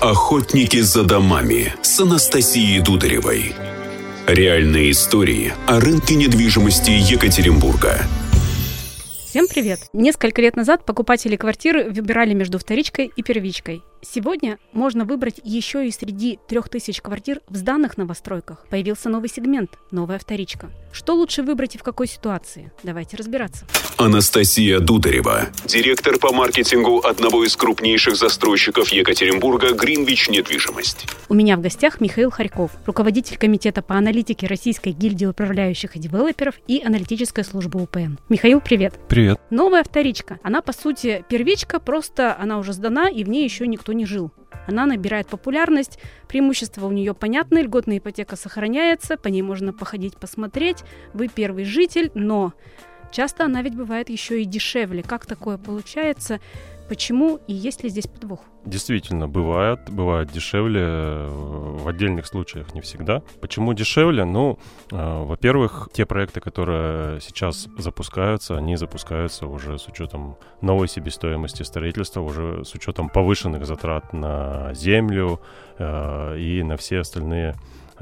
Охотники за домами с Анастасией Дударевой. Реальные истории о рынке недвижимости Екатеринбурга. Всем привет! Несколько лет назад покупатели квартиры выбирали между вторичкой и первичкой. Сегодня можно выбрать еще и среди трех тысяч квартир в сданных новостройках. Появился новый сегмент – новая вторичка. Что лучше выбрать и в какой ситуации? Давайте разбираться. Анастасия Дударева, директор по маркетингу одного из крупнейших застройщиков Екатеринбурга «Гринвич Недвижимость». У меня в гостях Михаил Харьков, руководитель комитета по аналитике Российской гильдии управляющих и девелоперов и аналитической службы УПН. Михаил, привет! Привет! Новая вторичка. Она, по сути, первичка, просто она уже сдана, и в ней еще никто не жил. Она набирает популярность, преимущества у нее понятны, льготная ипотека сохраняется, по ней можно походить, посмотреть, вы первый житель, но часто она ведь бывает еще и дешевле. Как такое получается? Почему и есть ли здесь подвох? Действительно, бывает, бывает дешевле, э, в отдельных случаях не всегда. Почему дешевле? Ну, э, во-первых, те проекты, которые сейчас запускаются, они запускаются уже с учетом новой себестоимости строительства, уже с учетом повышенных затрат на землю э, и на все остальные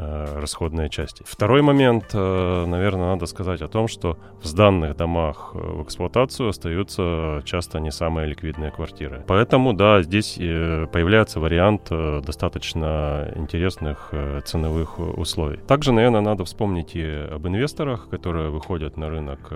Э, расходные части. Второй момент, э, наверное, надо сказать о том, что в сданных домах э, в эксплуатацию остаются часто не самые ликвидные квартиры. Поэтому, да, здесь появляется вариант достаточно интересных ценовых условий. Также, наверное, надо вспомнить и об инвесторах, которые выходят на рынок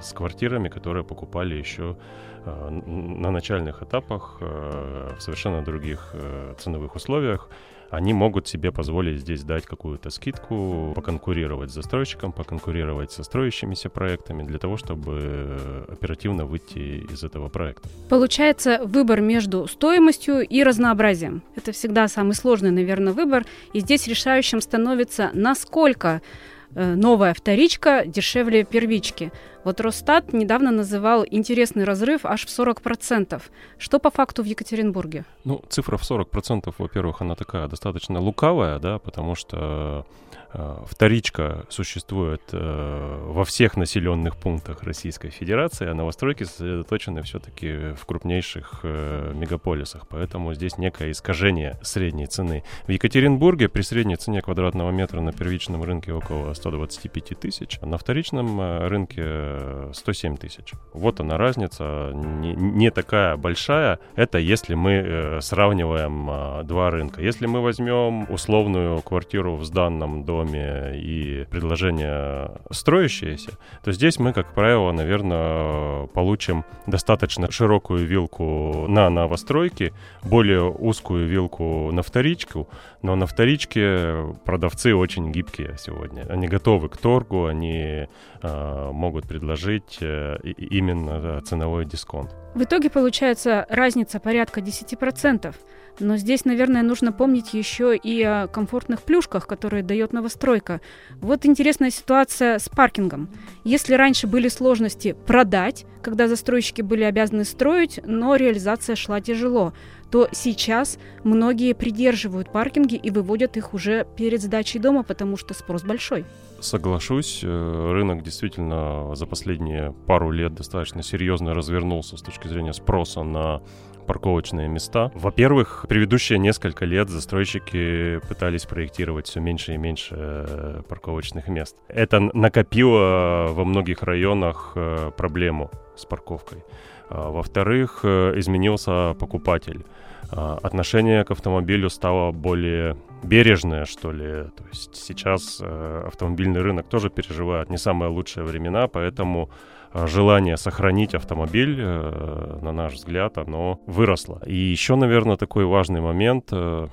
с квартирами, которые покупали еще на начальных этапах в совершенно других ценовых условиях они могут себе позволить здесь дать какую-то скидку, поконкурировать с застройщиком, поконкурировать со строящимися проектами для того, чтобы оперативно выйти из этого проекта. Получается выбор между стоимостью и разнообразием. Это всегда самый сложный, наверное, выбор. И здесь решающим становится, насколько Э, новая вторичка дешевле первички. Вот Росстат недавно называл интересный разрыв аж в 40%. Что по факту в Екатеринбурге? Ну, цифра в 40%, во-первых, она такая достаточно лукавая, да, потому что э, вторичка существует э, во всех населенных пунктах Российской Федерации, а новостройки сосредоточены все-таки в крупнейших э, мегаполисах, поэтому здесь некое искажение средней цены. В Екатеринбурге при средней цене квадратного метра на первичном рынке около 125 тысяч, а на вторичном э, рынке 107 тысяч. Вот она разница, не, не такая большая. Это если мы э, сравниваем э, два рынка. Если мы возьмем условную квартиру в сданном доме и предложение строящееся, то здесь мы, как правило, наверное, получим достаточно широкую вилку на новостройки, более узкую вилку на вторичку, но на вторичке продавцы очень гибкие сегодня. Они готовы к торгу, они э, могут предложить э, именно ценовой дисконт. В итоге получается разница порядка 10%. Но здесь, наверное, нужно помнить еще и о комфортных плюшках, которые дает новостройка. Вот интересная ситуация с паркингом. Если раньше были сложности продать, когда застройщики были обязаны строить, но реализация шла тяжело, то сейчас многие придерживают паркинги и выводят их уже перед сдачей дома, потому что спрос большой. Соглашусь, э, рынок действительно за последние пару лет достаточно серьезно развернулся с точки зрения спроса на парковочные места. Во-первых, предыдущие несколько лет застройщики пытались проектировать все меньше и меньше э, парковочных мест. Это накопило во многих районах э, проблему с парковкой. А, во-вторых, изменился покупатель. А, отношение к автомобилю стало более бережное, что ли. То есть сейчас э, автомобильный рынок тоже переживает не самые лучшие времена, поэтому э, желание сохранить автомобиль, э, на наш взгляд, оно выросло. И еще, наверное, такой важный момент.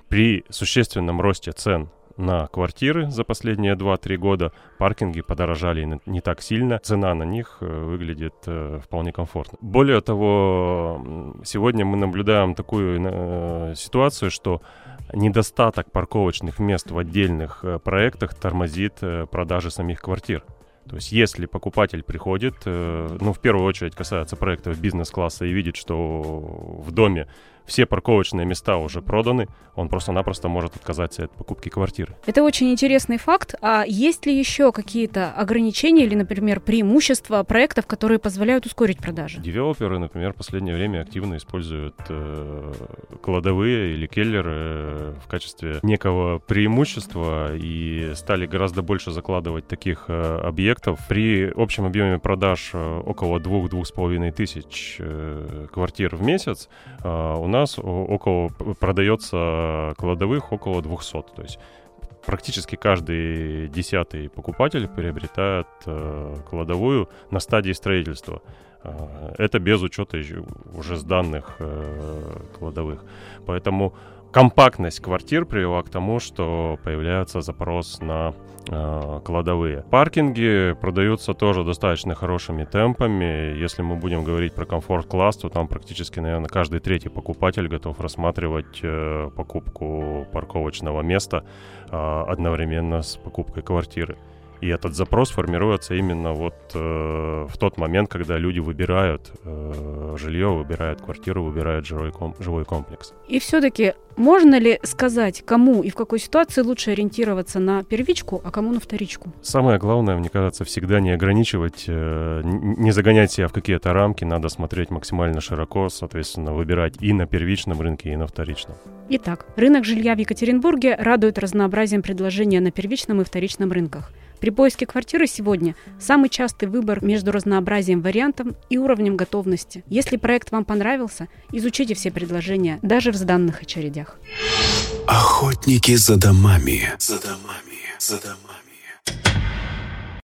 При существенном росте цен на квартиры за последние 2-3 года. Паркинги подорожали не так сильно. Цена на них э, выглядит э, вполне комфортно. Более того, сегодня мы наблюдаем такую э, ситуацию, что недостаток парковочных мест в отдельных проектах тормозит продажи самих квартир. То есть если покупатель приходит, ну, в первую очередь касается проектов бизнес-класса и видит, что в доме все парковочные места уже проданы, он просто-напросто может отказаться от покупки квартиры. Это очень интересный факт. А есть ли еще какие-то ограничения или, например, преимущества проектов, которые позволяют ускорить продажи? Девелоперы, например, в последнее время активно используют э, кладовые или келлеры э, в качестве некого преимущества и стали гораздо больше закладывать таких э, объектов. При общем объеме продаж э, около 2-2,5 тысяч э, квартир в месяц э, у нас около продается кладовых около 200. То есть практически каждый десятый покупатель приобретает э, кладовую на стадии строительства. Э, это без учета уже сданных э, кладовых. Поэтому компактность квартир привела к тому, что появляется запрос на э, кладовые. Паркинги продаются тоже достаточно хорошими темпами. Если мы будем говорить про комфорт-класс, то там практически, наверное, каждый третий покупатель готов рассматривать э, покупку парковочного места э, одновременно с покупкой квартиры. И этот запрос формируется именно вот э, в тот момент, когда люди выбирают э, жилье, выбирают квартиру, выбирают жилой, ком- жилой комплекс. И все-таки можно ли сказать, кому и в какой ситуации лучше ориентироваться на первичку, а кому на вторичку? Самое главное, мне кажется, всегда не ограничивать, э, не загонять себя в какие-то рамки, надо смотреть максимально широко, соответственно, выбирать и на первичном рынке, и на вторичном. Итак, рынок жилья в Екатеринбурге радует разнообразием предложения на первичном и вторичном рынках. При поиске квартиры сегодня самый частый выбор между разнообразием вариантов и уровнем готовности. Если проект вам понравился, изучите все предложения, даже в сданных очередях. Охотники за домами. За домами. За домами.